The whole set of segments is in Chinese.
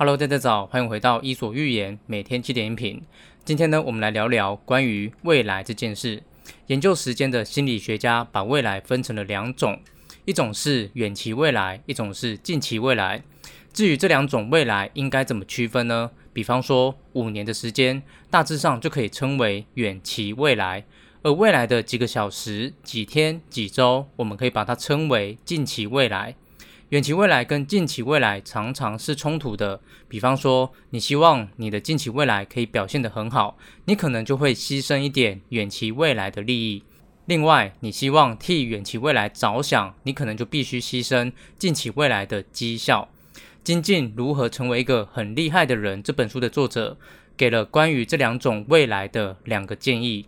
Hello，大家早，欢迎回到伊索寓言每天七点音频。今天呢，我们来聊聊关于未来这件事。研究时间的心理学家把未来分成了两种，一种是远期未来，一种是近期未来。至于这两种未来应该怎么区分呢？比方说，五年的时间大致上就可以称为远期未来，而未来的几个小时、几天、几周，我们可以把它称为近期未来。远期未来跟近期未来常常是冲突的。比方说，你希望你的近期未来可以表现得很好，你可能就会牺牲一点远期未来的利益。另外，你希望替远期未来着想，你可能就必须牺牲近期未来的绩效。《精进如何成为一个很厉害的人》这本书的作者给了关于这两种未来的两个建议。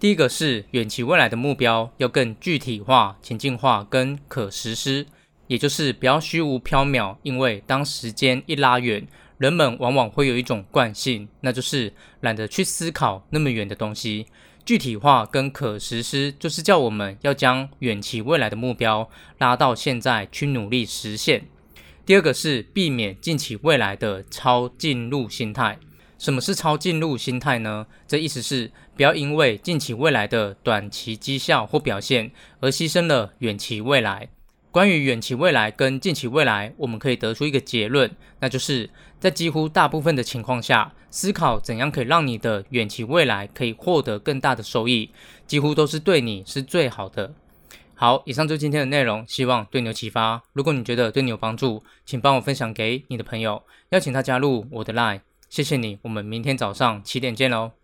第一个是远期未来的目标要更具体化、情境化跟可实施。也就是不要虚无缥缈，因为当时间一拉远，人们往往会有一种惯性，那就是懒得去思考那么远的东西。具体化跟可实施，就是叫我们要将远期未来的目标拉到现在去努力实现。第二个是避免近期未来的超近路心态。什么是超近路心态呢？这意思是不要因为近期未来的短期绩效或表现而牺牲了远期未来。关于远期未来跟近期未来，我们可以得出一个结论，那就是在几乎大部分的情况下，思考怎样可以让你的远期未来可以获得更大的收益，几乎都是对你是最好的。好，以上就今天的内容，希望对你有启发。如果你觉得对你有帮助，请帮我分享给你的朋友，邀请他加入我的 Line。谢谢你，我们明天早上七点见喽。